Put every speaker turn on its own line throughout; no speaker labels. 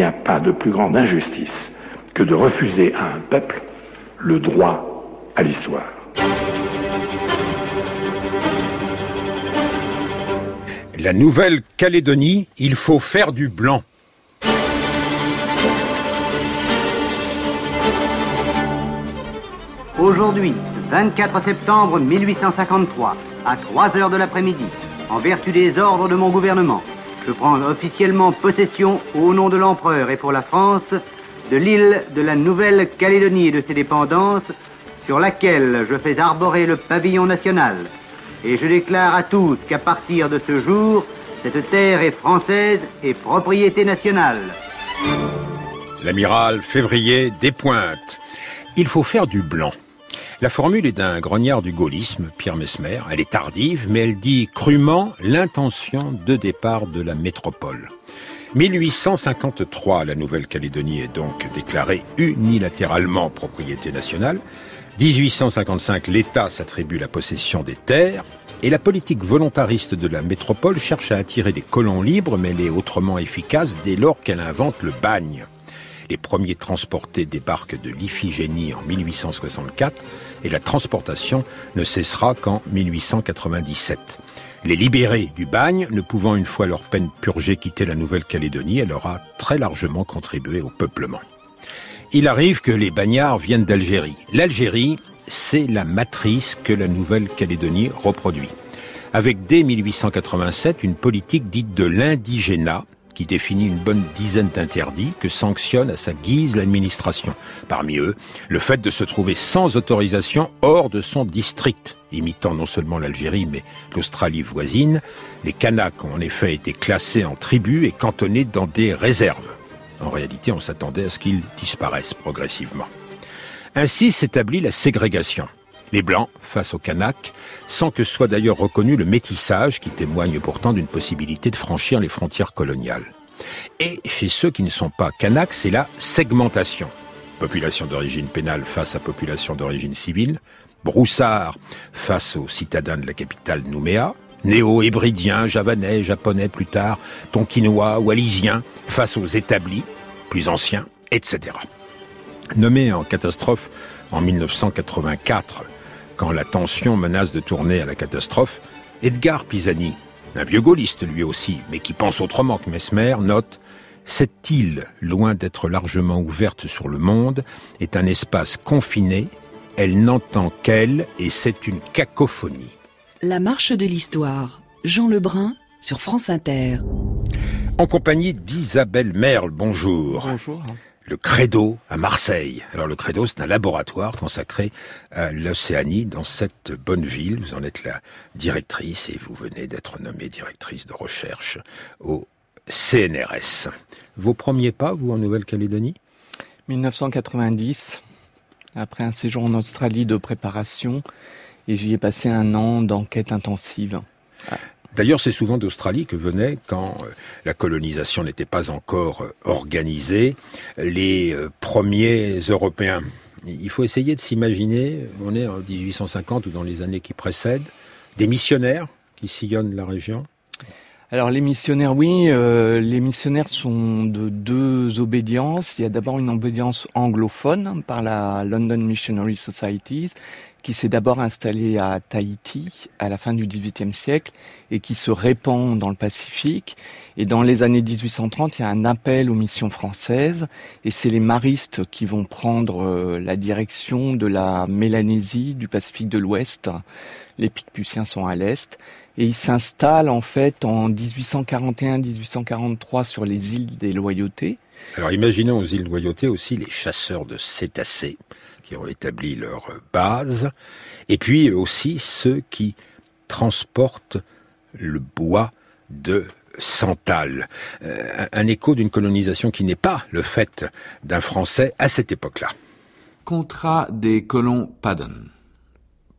n'y a pas de plus grande injustice que de refuser à un peuple le droit à l'histoire.
La Nouvelle-Calédonie, il faut faire du blanc.
Aujourd'hui, 24 septembre 1853, à 3 heures de l'après-midi, en vertu des ordres de mon gouvernement, je prends officiellement possession, au nom de l'empereur et pour la France, de l'île de la Nouvelle-Calédonie et de ses dépendances, sur laquelle je fais arborer le pavillon national et je déclare à tous qu'à partir de ce jour, cette terre est française et propriété nationale.
L'amiral Février dépointe. Il faut faire du blanc. La formule est d'un grognard du gaullisme, Pierre Mesmer. Elle est tardive, mais elle dit crûment l'intention de départ de la métropole. 1853, la Nouvelle-Calédonie est donc déclarée unilatéralement propriété nationale. 1855, l'État s'attribue la possession des terres et la politique volontariste de la métropole cherche à attirer des colons libres, mais elle est autrement efficace dès lors qu'elle invente le bagne. Les premiers transportés débarquent de l'Iphigénie en 1864 et la transportation ne cessera qu'en 1897. Les libérés du bagne, ne pouvant une fois leur peine purgée quitter la Nouvelle-Calédonie, elle aura très largement contribué au peuplement il arrive que les bagnards viennent d'Algérie. L'Algérie, c'est la matrice que la Nouvelle-Calédonie reproduit. Avec dès 1887 une politique dite de l'indigénat, qui définit une bonne dizaine d'interdits que sanctionne à sa guise l'administration. Parmi eux, le fait de se trouver sans autorisation hors de son district, imitant non seulement l'Algérie mais l'Australie voisine. Les Kanaks ont en effet été classés en tribus et cantonnés dans des réserves. En réalité, on s'attendait à ce qu'ils disparaissent progressivement. Ainsi s'établit la ségrégation. Les Blancs face aux Kanaks, sans que soit d'ailleurs reconnu le métissage qui témoigne pourtant d'une possibilité de franchir les frontières coloniales. Et chez ceux qui ne sont pas Kanaks, c'est la segmentation. Population d'origine pénale face à population d'origine civile, broussard face aux citadins de la capitale Nouméa, néo-hébridiens, javanais, japonais plus tard, tonkinois, wallisiens, face aux établis, plus anciens, etc. Nommé en catastrophe en 1984, quand la tension menace de tourner à la catastrophe, Edgar Pisani, un vieux gaulliste lui aussi, mais qui pense autrement que Mesmer, note Cette île, loin d'être largement ouverte sur le monde, est un espace confiné, elle n'entend qu'elle et c'est une cacophonie.
La marche de l'histoire. Jean Lebrun sur France Inter.
En compagnie d'Isabelle Merle, bonjour.
Bonjour.
Le Credo à Marseille. Alors le Credo, c'est un laboratoire consacré à l'Océanie dans cette bonne ville. Vous en êtes la directrice et vous venez d'être nommée directrice de recherche au CNRS. Vos premiers pas, vous, en Nouvelle-Calédonie?
1990, après un séjour en Australie de préparation, et j'y ai passé un an d'enquête intensive.
D'ailleurs, c'est souvent d'Australie que venaient, quand euh, la colonisation n'était pas encore euh, organisée, les euh, premiers Européens. Il faut essayer de s'imaginer, on est en 1850 ou dans les années qui précèdent, des missionnaires qui sillonnent la région.
Alors les missionnaires, oui, les missionnaires sont de deux obédiences. Il y a d'abord une obédience anglophone par la London Missionary Societies qui s'est d'abord installé à Tahiti à la fin du XVIIIe siècle et qui se répand dans le Pacifique. Et dans les années 1830, il y a un appel aux missions françaises et c'est les maristes qui vont prendre euh, la direction de la Mélanésie, du Pacifique de l'Ouest. Les Picpuciens sont à l'Est et ils s'installent en fait en 1841-1843 sur les îles des Loyautés.
Alors imaginons aux îles Loyautés aussi les chasseurs de cétacés qui ont établi leur base, et puis aussi ceux qui transportent le bois de Santal, euh, un écho d'une colonisation qui n'est pas le fait d'un Français à cette époque-là.
Contrat des colons Paddon.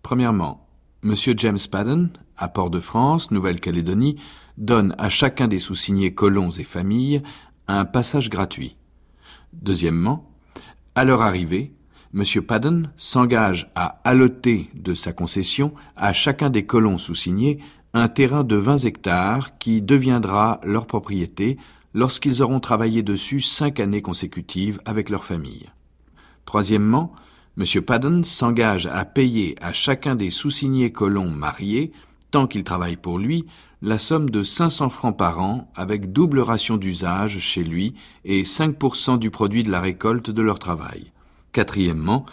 Premièrement, M. James Paddon, à Port-de-France, Nouvelle-Calédonie, donne à chacun des sous-signés colons et familles un passage gratuit. Deuxièmement, à leur arrivée, M. Paddon s'engage à alloter de sa concession à chacun des colons sous-signés un terrain de 20 hectares qui deviendra leur propriété lorsqu'ils auront travaillé dessus cinq années consécutives avec leur famille. Troisièmement, M. Paddon s'engage à payer à chacun des sous-signés colons mariés, tant qu'ils travaillent pour lui, la somme de 500 francs par an avec double ration d'usage chez lui et 5% du produit de la récolte de leur travail. Quatrièmement,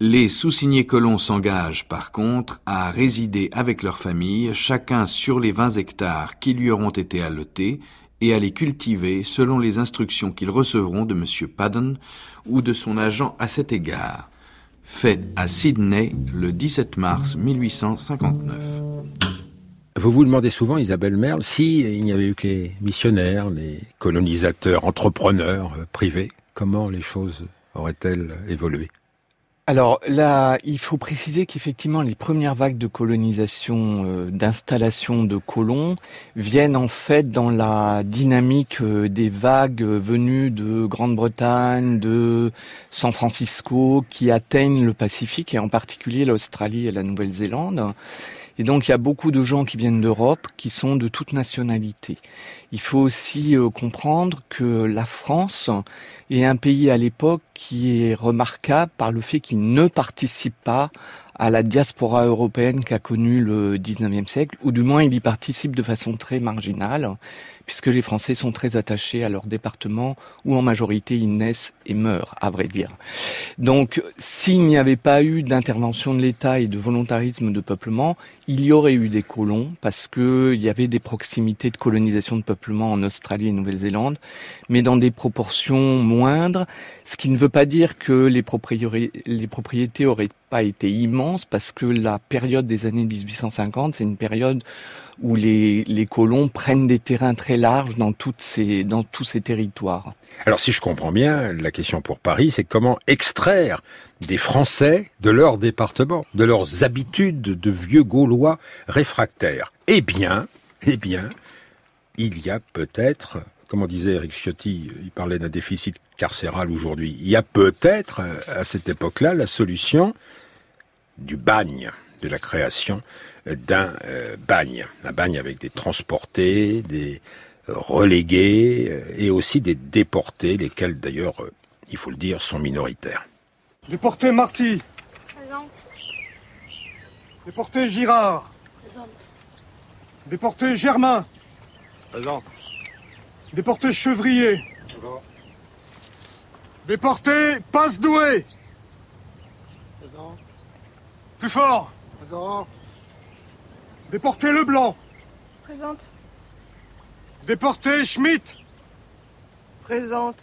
les sous-signés colons s'engagent par contre à résider avec leur famille, chacun sur les 20 hectares qui lui auront été allotés et à les cultiver selon les instructions qu'ils recevront de M. Paddon ou de son agent à cet égard. Fait à Sydney le 17 mars 1859.
Vous vous demandez souvent, Isabelle Merle, si il n'y avait eu que les missionnaires, les colonisateurs, entrepreneurs euh, privés, comment les choses auraient-elles évolué?
Alors là, il faut préciser qu'effectivement, les premières vagues de colonisation, euh, d'installation de colons, viennent en fait dans la dynamique euh, des vagues venues de Grande-Bretagne, de San Francisco, qui atteignent le Pacifique et en particulier l'Australie et la Nouvelle-Zélande. Et donc il y a beaucoup de gens qui viennent d'Europe qui sont de toute nationalité. Il faut aussi euh, comprendre que la France est un pays à l'époque qui est remarquable par le fait qu'il ne participe pas à la diaspora européenne qu'a connue le 19e siècle, ou du moins il y participe de façon très marginale puisque les Français sont très attachés à leur département où en majorité ils naissent et meurent, à vrai dire. Donc s'il n'y avait pas eu d'intervention de l'État et de volontarisme de peuplement, il y aurait eu des colons parce qu'il y avait des proximités de colonisation de peuplement en Australie et Nouvelle-Zélande, mais dans des proportions moindres, ce qui ne veut pas dire que les propriétés, les propriétés auraient pas été immenses parce que la période des années 1850, c'est une période où les, les, colons prennent des terrains très larges dans, toutes ces, dans tous ces territoires.
Alors si je comprends bien, la question pour Paris, c'est comment extraire des Français de leur département, de leurs habitudes de vieux Gaulois réfractaires. Eh bien, eh bien, il y a peut-être, comme disait Eric Ciotti, il parlait d'un déficit carcéral aujourd'hui, il y a peut-être à cette époque-là la solution du bagne, de la création d'un euh, bagne. Un bagne avec des transportés, des euh, relégués euh, et aussi des déportés, lesquels d'ailleurs, il faut le dire, sont minoritaires.
Déporté Marty.
Présente.
Déporté Girard.
Présente.
Déporté Germain.
Présent.
Déporté Chevrier.
Présent.
Déporté Passe-Doué. Plus fort.
Présent.
Déporté Leblanc.
Présente.
Déporté Schmitt.
Présente.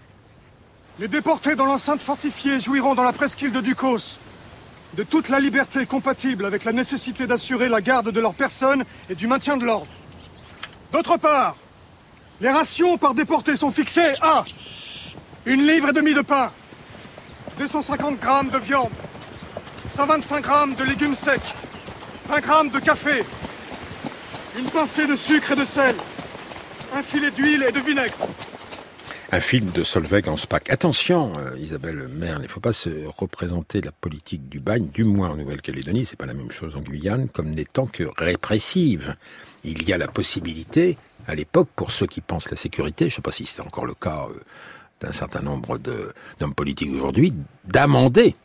Les déportés dans l'enceinte fortifiée jouiront dans la presqu'île de Ducos de toute la liberté compatible avec la nécessité d'assurer la garde de leur personne et du maintien de l'ordre. D'autre part, les rations par déportés sont fixées à une livre et demie de pain, 250 grammes de viande, 125 grammes de légumes secs, 20 grammes de café, une pincée de sucre et de sel, un filet d'huile et de vinaigre.
Un film de Solveig en SPAC. Attention, euh, Isabelle Merle, il ne faut pas se représenter la politique du bagne, du moins en Nouvelle-Calédonie, c'est pas la même chose en Guyane, comme n'étant que répressive. Il y a la possibilité, à l'époque, pour ceux qui pensent la sécurité, je ne sais pas si c'est encore le cas euh, d'un certain nombre d'hommes politiques aujourd'hui, d'amender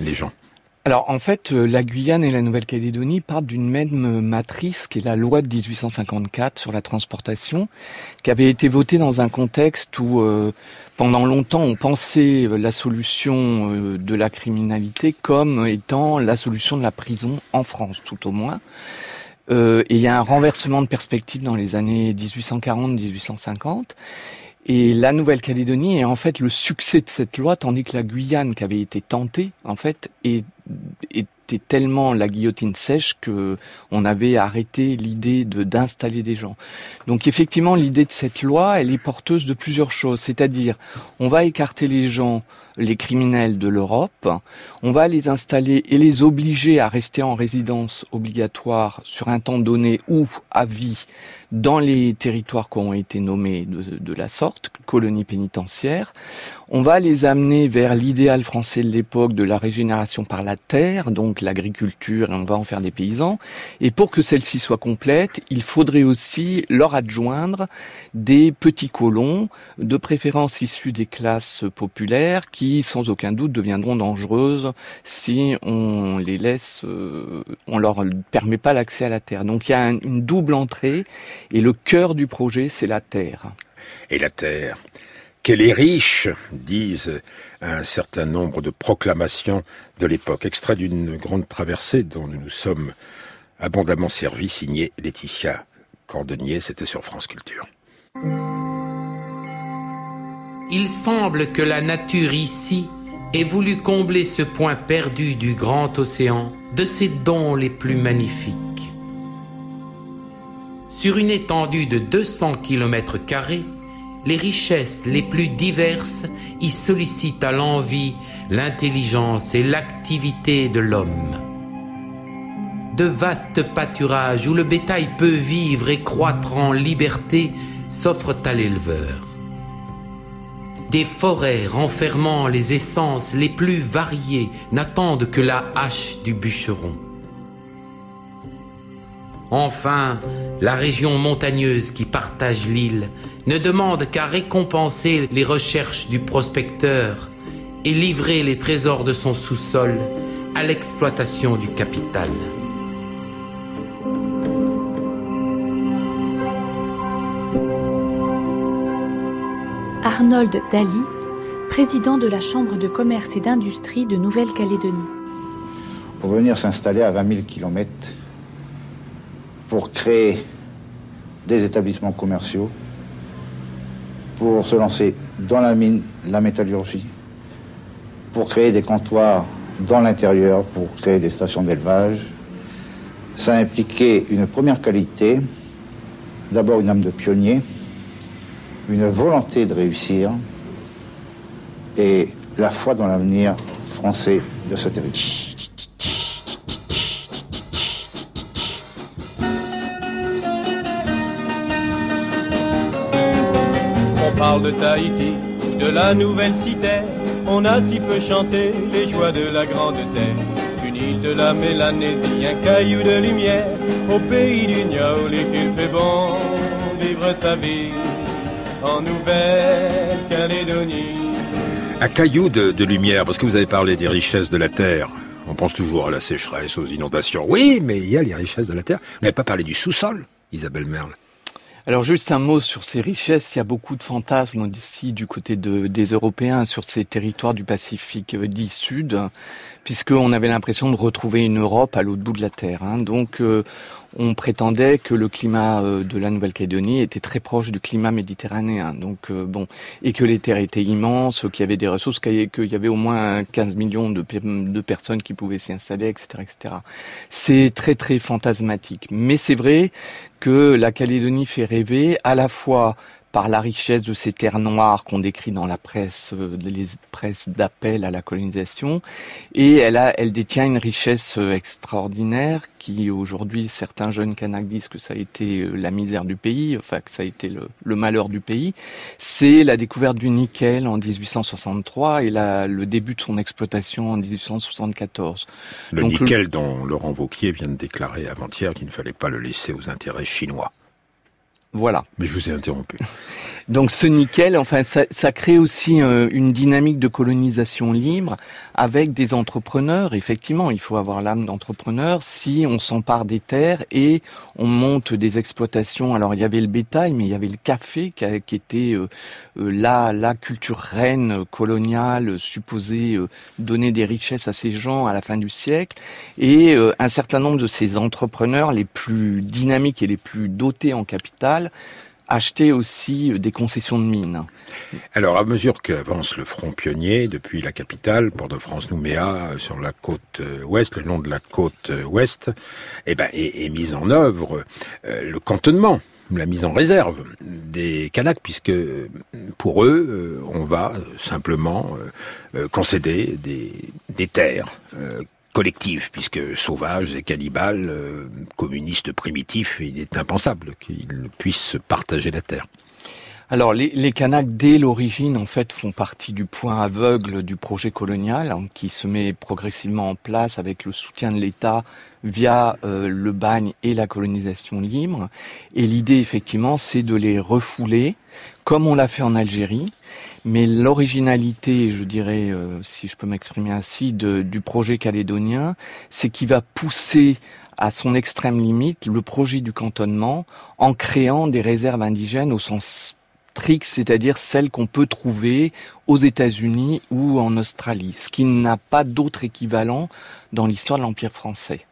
les gens.
Alors en fait, euh, la Guyane et la Nouvelle-Calédonie partent d'une même matrice qui est la loi de 1854 sur la transportation, qui avait été votée dans un contexte où euh, pendant longtemps on pensait la solution euh, de la criminalité comme étant la solution de la prison en France, tout au moins. et il y a un renversement de perspective dans les années 1840-1850. Et la Nouvelle-Calédonie est en fait le succès de cette loi, tandis que la Guyane, qui avait été tentée, en fait, était tellement la guillotine sèche que on avait arrêté l'idée de d'installer des gens. Donc effectivement, l'idée de cette loi, elle est porteuse de plusieurs choses, c'est-à-dire on va écarter les gens les criminels de l'Europe, on va les installer et les obliger à rester en résidence obligatoire sur un temps donné ou à vie dans les territoires qui ont été nommés de, la sorte, colonies pénitentiaires. On va les amener vers l'idéal français de l'époque de la régénération par la terre, donc l'agriculture et on va en faire des paysans. Et pour que celle-ci soit complète, il faudrait aussi leur adjoindre des petits colons, de préférence issus des classes populaires, qui sans aucun doute deviendront dangereuses si on les laisse, euh, on leur permet pas l'accès à la terre. Donc il y a une double entrée et le cœur du projet c'est la terre.
Et la terre qu'elle est riche, disent un certain nombre de proclamations de l'époque, extrait d'une grande traversée dont nous nous sommes abondamment servis, signé Laetitia Cordonnier, c'était sur France Culture.
Il semble que la nature ici ait voulu combler ce point perdu du grand océan de ses dons les plus magnifiques. Sur une étendue de 200 km, les richesses les plus diverses y sollicitent à l'envie l'intelligence et l'activité de l'homme. De vastes pâturages où le bétail peut vivre et croître en liberté s'offrent à l'éleveur. Des forêts renfermant les essences les plus variées n'attendent que la hache du bûcheron. Enfin, la région montagneuse qui partage l'île ne demande qu'à récompenser les recherches du prospecteur et livrer les trésors de son sous-sol à l'exploitation du capital.
Arnold Daly, président de la Chambre de commerce et d'industrie de Nouvelle-Calédonie.
Pour venir s'installer à 20 000 km pour créer des établissements commerciaux, pour se lancer dans la mine, la métallurgie, pour créer des comptoirs dans l'intérieur, pour créer des stations d'élevage. Ça a impliqué une première qualité, d'abord une âme de pionnier, une volonté de réussir et la foi dans l'avenir français de ce territoire.
parle de Tahiti de la nouvelle cité, on a si peu chanté les joies de la grande terre. Une île de la Mélanésie, un caillou de lumière, au pays du Niaouli qu'il fait bon vivre sa vie en Nouvelle-Calédonie.
Un caillou de, de lumière, parce que vous avez parlé des richesses de la terre. On pense toujours à la sécheresse, aux inondations. Oui, mais il y a les richesses de la terre. Vous n'avez pas parlé du sous-sol, Isabelle Merle.
Alors juste un mot sur ces richesses. Il y a beaucoup de fantasmes ici du côté de, des Européens sur ces territoires du Pacifique euh, dit Sud, puisqu'on avait l'impression de retrouver une Europe à l'autre bout de la Terre. Hein. Donc euh, on prétendait que le climat euh, de la Nouvelle-Calédonie était très proche du climat méditerranéen. Donc bon, et que les terres étaient immenses, qu'il y avait des ressources, qu'il y avait au moins 15 millions de, de personnes qui pouvaient s'y installer, etc., etc. C'est très très fantasmatique. Mais c'est vrai que la Calédonie fait rêver à la fois par la richesse de ces terres noires qu'on décrit dans la presse, euh, les presses d'appel à la colonisation, et elle a, elle détient une richesse euh, extraordinaire qui aujourd'hui certains jeunes Kanaks disent que ça a été euh, la misère du pays, enfin que ça a été le, le malheur du pays. C'est la découverte du nickel en 1863 et la, le début de son exploitation en 1874.
Le nickel dont Laurent Vauquier vient de déclarer avant-hier qu'il ne fallait pas le laisser aux intérêts chinois.
Voilà.
Mais je vous ai interrompu.
Donc ce nickel, enfin, ça, crée aussi euh, une dynamique de colonisation libre avec des entrepreneurs. Effectivement, il faut avoir l'âme d'entrepreneur si on s'empare des terres et on monte des exploitations. Alors il y avait le bétail, mais il y avait le café qui, était euh, euh, la, la culture reine coloniale supposée donner des richesses à ces gens à la fin du siècle. Et un certain nombre de ces entrepreneurs les plus dynamiques et les plus dotés en capital acheter aussi euh, des concessions de mines.
Alors, à mesure qu'avance le front pionnier depuis la capitale, Port-de-France-Nouméa, euh, sur la côte euh, ouest, le long de la côte ouest, eh ben, est, est mis en œuvre le cantonnement la mise en réserve des Kanaks, puisque pour eux, on va simplement concéder des terres collective, puisque sauvage et cannibale, euh, communiste primitif, il est impensable qu'ils puissent partager la terre.
Alors les, les Kanaks dès l'origine en fait font partie du point aveugle du projet colonial hein, qui se met progressivement en place avec le soutien de l'État via euh, le bagne et la colonisation libre. Et l'idée effectivement c'est de les refouler comme on l'a fait en Algérie. Mais l'originalité, je dirais, euh, si je peux m'exprimer ainsi, de, du projet calédonien, c'est qu'il va pousser à son extrême limite le projet du cantonnement en créant des réserves indigènes au sens c'est-à-dire celle qu'on peut trouver aux États-Unis ou en Australie, ce qui n'a pas d'autre équivalent dans l'histoire de l'Empire français.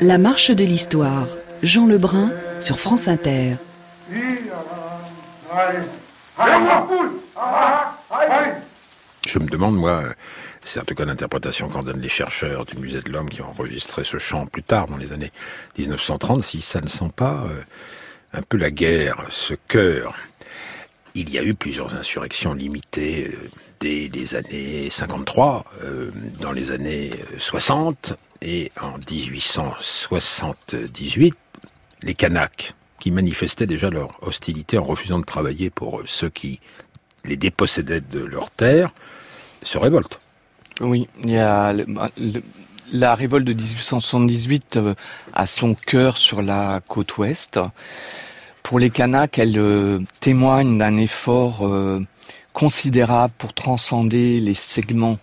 La marche de l'histoire, Jean Lebrun sur France Inter.
Je me demande, moi, c'est en tout cas l'interprétation qu'en donnent les chercheurs du Musée de l'Homme qui ont enregistré ce chant plus tard, dans les années 1930, si ça ne sent pas euh, un peu la guerre, ce cœur. Il y a eu plusieurs insurrections limitées euh, dès les années 53, euh, dans les années 60, et en 1878, les Kanaks, qui manifestaient déjà leur hostilité en refusant de travailler pour ceux qui les dépossédaient de leurs terres, se révoltent.
Oui, il y a la révolte de 1878 euh, a son cœur sur la côte ouest. Pour les Kanaks, elle euh, témoigne d'un effort euh, considérable pour transcender les segments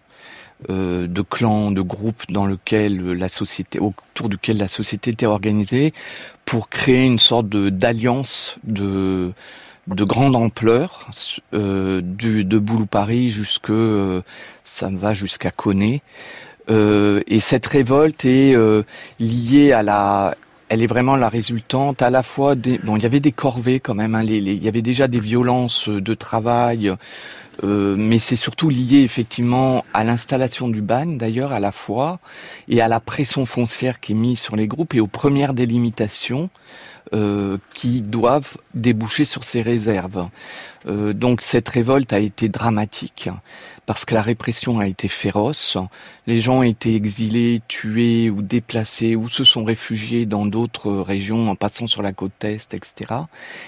euh, de clans, de groupes dans lequel la société, autour duquel la société était organisée, pour créer une sorte d'alliance de de grande ampleur, de Boulou Paris jusque jusqu'à Coné. Et cette révolte est liée à la elle est vraiment la résultante à la fois des bon il y avait des corvées quand même hein, il y avait déjà des violences de travail euh, mais c'est surtout lié effectivement à l'installation du bagne d'ailleurs à la fois et à la pression foncière qui est mise sur les groupes et aux premières délimitations euh, qui doivent déboucher sur ces réserves. Euh, donc cette révolte a été dramatique parce que la répression a été féroce. Les gens ont été exilés, tués ou déplacés ou se sont réfugiés dans d'autres régions en passant sur la côte est, etc.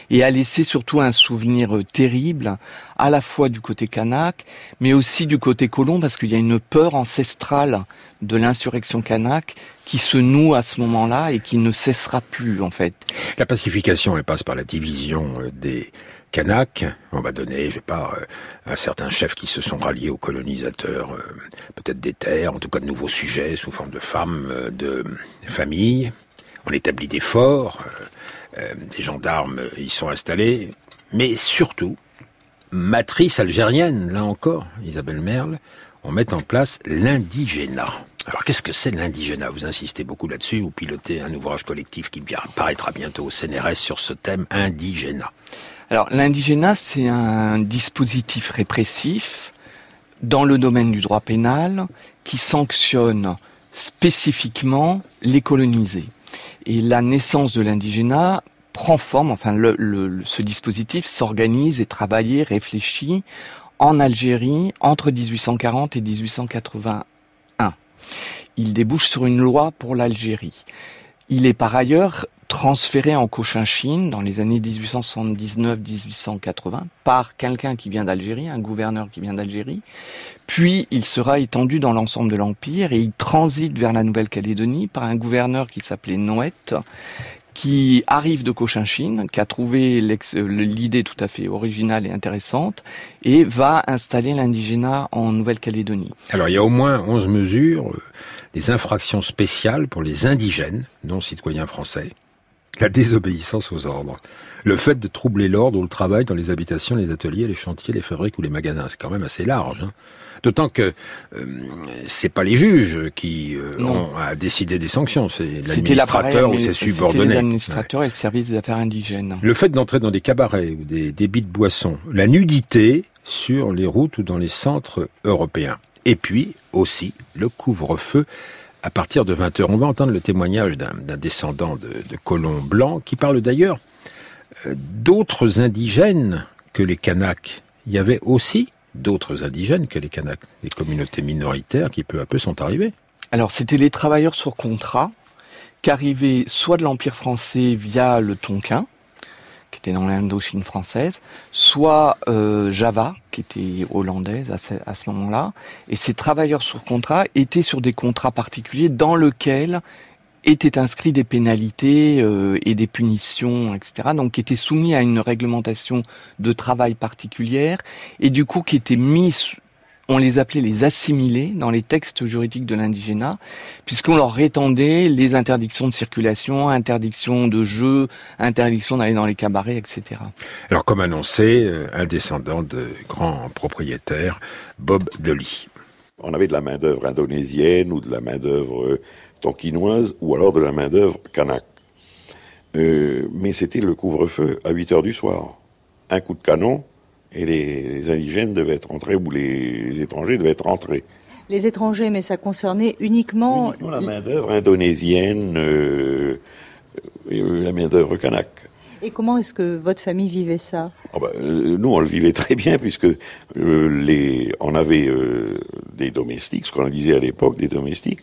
Et a laissé surtout un souvenir terrible à la fois du côté kanak, mais aussi du côté colon parce qu'il y a une peur ancestrale de l'insurrection kanak qui se noue à ce moment-là et qui ne cessera plus en fait.
La pacification elle passe par la division euh, des Kanak, on va donner, je sais pas, euh, un certain chef qui se sont ralliés aux colonisateurs, euh, peut-être des terres, en tout cas de nouveaux sujets sous forme de femmes, euh, de familles. On établit des forts, des gendarmes y sont installés, mais surtout, matrice algérienne, là encore, Isabelle Merle, on met en place l'indigénat. Alors qu'est-ce que c'est l'indigénat? Vous insistez beaucoup là-dessus, vous pilotez un ouvrage collectif qui paraîtra bientôt au CNRS sur ce thème indigénat.
Alors l'indigénat, c'est un dispositif répressif dans le domaine du droit pénal qui sanctionne spécifiquement les colonisés. Et la naissance de l'indigénat prend forme, enfin ce dispositif s'organise et travaille, réfléchit en Algérie entre 1840 et 1881. Il débouche sur une loi pour l'Algérie. Il est par ailleurs transféré en Cochinchine dans les années 1879-1880 par quelqu'un qui vient d'Algérie, un gouverneur qui vient d'Algérie. Puis il sera étendu dans l'ensemble de l'Empire et il transite vers la Nouvelle-Calédonie par un gouverneur qui s'appelait Noët, qui arrive de Cochinchine, qui a trouvé l'idée tout à fait originale et intéressante, et va installer l'indigénat en Nouvelle-Calédonie.
Alors il y a au moins 11 mesures, euh, des infractions spéciales pour les indigènes, non citoyens français, la désobéissance aux ordres. Le fait de troubler l'ordre ou le travail dans les habitations, les ateliers, les chantiers, les fabriques ou les magasins, c'est quand même assez large. Hein. D'autant que euh, c'est pas les juges qui euh, ont à décider des sanctions, c'est l'administrateur ou ses subordonnés.
L'administrateur et le service des affaires indigènes.
Le fait d'entrer dans des cabarets ou des débits de boissons, la nudité sur les routes ou dans les centres européens. Et puis aussi le couvre-feu à partir de 20h. On va entendre le témoignage d'un descendant de, colons blancs qui parle d'ailleurs euh, d'autres indigènes que les Kanaks. Il y avait aussi d'autres indigènes que les Kanaks, des communautés minoritaires qui peu à peu sont arrivées.
Alors c'était les travailleurs sur contrat qui arrivaient soit de l'Empire français via le Tonkin, qui était dans l'Indochine française, soit euh, Java, qui était hollandaise à ce, moment-là. Et ces travailleurs sur contrat étaient sur des contrats particuliers dans lesquels étaient inscrits des pénalités euh, et des punitions, etc. Donc qui étaient soumis à une réglementation de travail particulière et du coup qui étaient mis on les appelait les assimilés dans les textes juridiques de l'indigénat, puisqu'on leur étendait les interdictions de circulation, interdictions de jeu, interdictions d'aller dans les cabarets, etc.
Alors comme annoncé, euh, un descendant de grands propriétaires, Bob Dolly.
On avait de la main-d'œuvre indonésienne ou de la main-d'œuvre tonkinoise ou alors de la main-d'œuvre kanak. Euh, mais c'était le couvre-feu à 8 heures du soir. Un coup de canon et les, indigènes devaient être entrés ou les, étrangers devaient être entrés.
Les étrangers, mais ça concernait uniquement,
la main-d'œuvre indonésienne, euh, euh, la main-d'œuvre kanak.
Et comment est-ce que votre famille vivait ça?
Ah bah, Nous, on le vivait très bien puisque les, on avait des domestiques, ce qu'on disait à l'époque, des domestiques,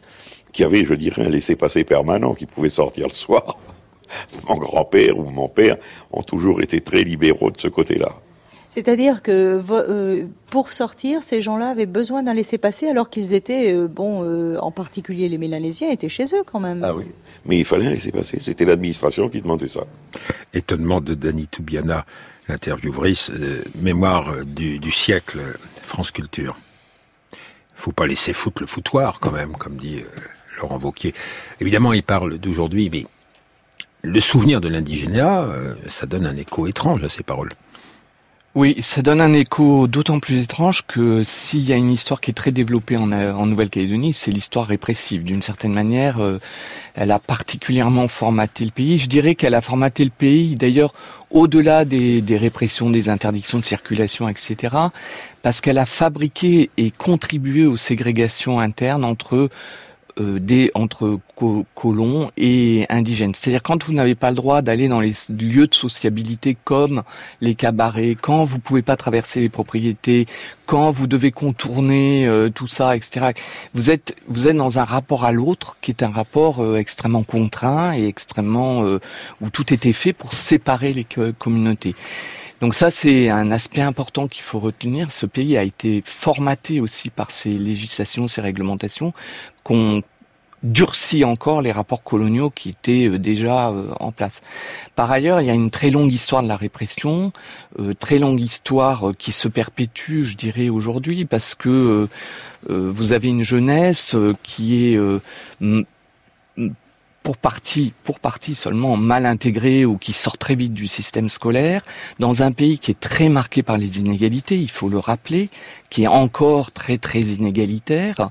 qui avait, je dirais, un laissez-passer permanent, qui pouvait sortir le soir. Mon grand-père ou mon père ont toujours été très libéraux de ce côté-là.
C'est-à-dire que euh, pour sortir, ces gens-là avaient besoin d'un laissez-passer alors qu'ils étaient, euh, bon, euh, en particulier les Mélanésiens étaient chez eux quand même.
Ah oui, mais il fallait un laissez-passer. C'était l'administration qui demandait ça.
Étonnement de Dany Toubiana, l'intervieweuse, mémoire du, du siècle, France Culture. Faut pas laisser foutre le foutoir quand même, comme dit Laurent Vauquier. Évidemment, il parle d'aujourd'hui, mais le souvenir de l'indigénat, euh, ça donne un écho étrange à ces paroles.
Oui, ça donne un écho d'autant plus étrange que s'il y a une histoire qui est très développée en, en Nouvelle-Calédonie, c'est l'histoire répressive. D'une certaine manière, euh, elle a particulièrement formaté le pays. Je dirais qu'elle a formaté le pays, d'ailleurs, au-delà des, répressions, des interdictions de circulation, etc., parce qu'elle a fabriqué et contribué aux ségrégations internes entre euh, des, entre colons et indigènes. C'est-à-dire quand vous n'avez pas le droit d'aller dans les lieux de sociabilité comme les cabarets, quand vous pouvez pas traverser les propriétés, quand vous devez contourner euh, tout ça, etc. Vous êtes vous êtes dans un rapport à l'autre qui est un rapport euh, extrêmement contraint et extrêmement où tout était fait pour séparer les communautés. Donc ça, c'est un aspect important qu'il faut retenir. Ce pays a été formaté aussi par ces législations, ces réglementations, qu'on durcit encore les rapports coloniaux qui étaient euh, déjà euh, en place. Par ailleurs, il y a une très longue histoire de la répression, euh, très longue histoire qui se perpétue, je dirais, aujourd'hui, parce que vous avez une jeunesse qui est pour partie, pour partie seulement mal intégrés ou qui sortent très vite du système scolaire, dans un pays qui est très marqué par les inégalités, il faut le rappeler, qui est encore très très inégalitaire,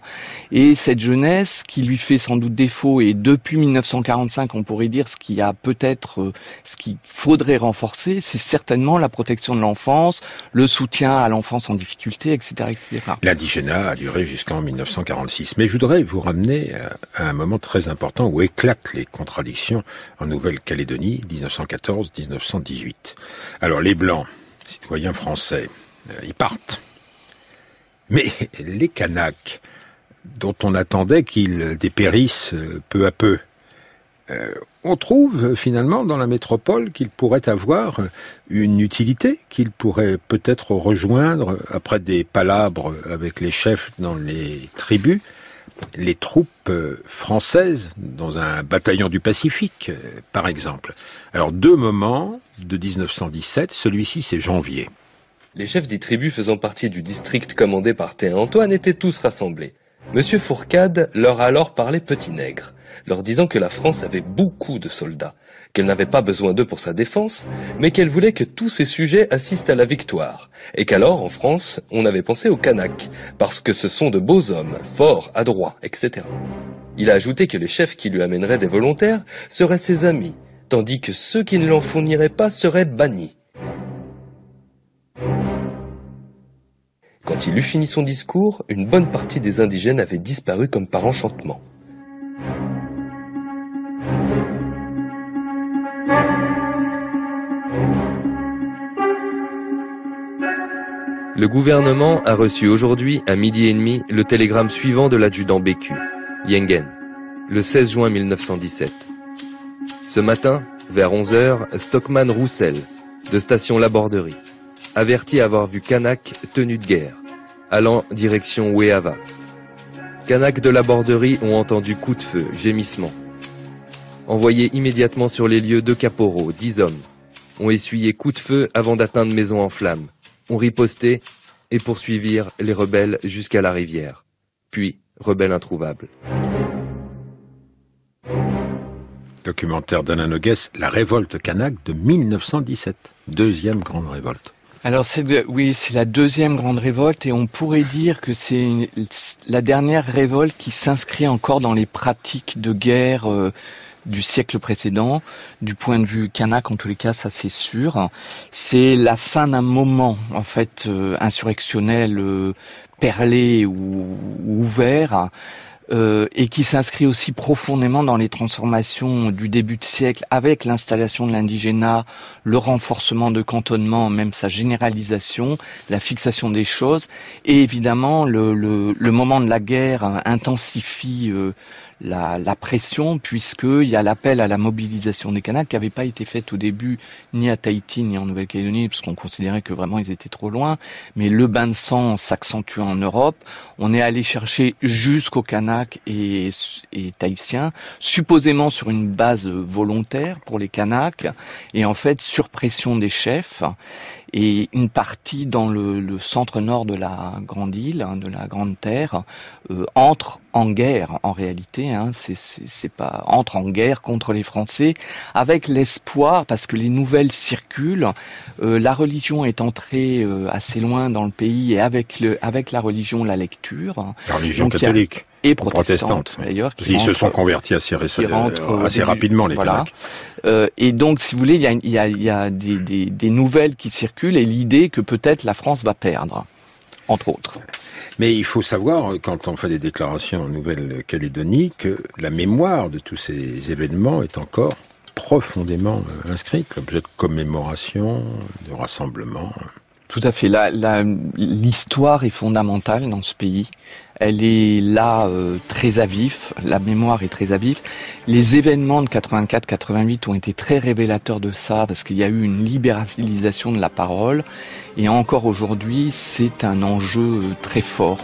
et cette jeunesse qui lui fait sans doute défaut, et depuis 1945 on pourrait dire ce qui a peut-être, euh, ce qu'il faudrait renforcer, c'est certainement la protection de l'enfance, le soutien à l'enfance en difficulté, etc. etc.
L'indigénat a duré jusqu'en 1946, mais je voudrais vous ramener à un moment très important où les contradictions en Nouvelle-Calédonie, 1914-1918. Alors les Blancs, citoyens français, euh, ils partent mais les Kanaks, dont on attendait qu'ils dépérissent euh, peu à peu, euh, on trouve finalement dans la métropole qu'ils pourraient avoir une utilité, qu'ils pourraient peut-être rejoindre, après des palabres avec les chefs dans les tribus, les troupes euh, françaises dans un bataillon du Pacifique, par exemple. Alors deux moments de 1917, celui-ci c'est janvier.
Les chefs des tribus faisant partie du district commandé par Théa-Antoine étaient tous rassemblés. Monsieur Fourcade leur a alors parlé petit nègre, leur disant que la France avait beaucoup de soldats, qu'elle n'avait pas besoin d'eux pour sa défense, mais qu'elle voulait que tous ses sujets assistent à la victoire, et qu'alors, en France, on avait pensé aux Kanaks, parce que ce sont de beaux hommes, forts, adroits, etc. Il a ajouté que les chefs qui lui amèneraient des volontaires seraient ses amis, tandis que ceux qui ne l'en fourniraient pas seraient bannis. Quand il eut fini son discours, une bonne partie des indigènes avait disparu comme par enchantement. Le gouvernement a reçu aujourd'hui, à midi et demi, le télégramme suivant de l'adjudant Bécu, Yengen, le 16 juin 1917. Ce matin, vers 11 heures, Stockman Roussel, de station Laborderie, averti avoir vu Kanak tenu de guerre, allant direction Weava. Kanak de Laborderie ont entendu coups de feu, gémissements. Envoyés immédiatement sur les lieux deux caporaux, dix hommes, ont essuyé coups de feu avant d'atteindre maison en flammes ont riposté et poursuivirent les rebelles jusqu'à la rivière. Puis, rebelles introuvables.
Documentaire d'Alain Nogues, La révolte kanak de 1917. Deuxième grande révolte.
Alors c'est oui, c'est la deuxième grande révolte et on pourrait dire que c'est la dernière révolte qui s'inscrit encore dans les pratiques de guerre euh, du siècle précédent. Du point de vue kanak, en tous les cas, ça c'est sûr. C'est la fin d'un moment, en fait, euh, insurrectionnel, euh, perlé ou, ouvert. Euh, et qui s'inscrit aussi profondément dans les transformations du début de siècle avec l'installation de l'indigénat, le renforcement de cantonnement, même sa généralisation, la fixation des choses, et évidemment le, le, le moment de la guerre intensifie euh, la, la pression puisqu'il y a l'appel à la mobilisation des Kanaks qui n'avait pas été fait au début ni à Tahiti ni en Nouvelle-Calédonie parce qu'on considérait que vraiment ils étaient trop loin. Mais le bain de sang s'accentue en Europe. On est allé chercher jusqu'aux Kanaks et, et Tahitiens, supposément sur une base volontaire pour les Kanaks et en fait sur pression des chefs et une partie dans le, le centre nord de la grande île, hein, de la grande terre, euh, entre en guerre en réalité. Hein, c'est pas entre en guerre contre les Français avec l'espoir parce que les nouvelles circulent. Euh, la religion est entrée euh, assez loin dans le pays et avec le avec la religion la lecture.
La religion catholique
et protestante, d'ailleurs.
Ils se sont convertis assez, euh, assez rapidement, les voilà.
Euh, et donc, si vous voulez, il y a, y a, y a des, des, des, nouvelles qui circulent et l'idée que peut-être la France va perdre, entre autres.
Mais il faut savoir, quand on fait des déclarations en Nouvelle-Calédonie, que la mémoire de tous ces événements est encore profondément euh, inscrite, l'objet de commémoration, de rassemblement.
Tout à fait. L'histoire est fondamentale dans ce pays. Elle est là euh, très à vif. La mémoire est très à vif. Les événements de 84-88 ont été très révélateurs de ça parce qu'il y a eu une libéralisation de la parole. Et encore aujourd'hui, c'est un enjeu euh, très fort,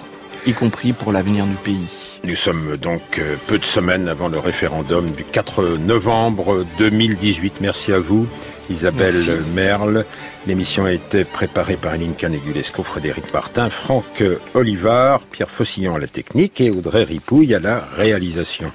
y compris pour l'avenir du pays.
Nous sommes donc euh, peu de semaines avant le référendum du 4 novembre 2018. Merci à vous. Isabelle Merle. L'émission a été préparée par Eline Canegulesco, Frédéric Martin, Franck Olivard, Pierre Fossillon à la technique et Audrey Ripouille à la réalisation.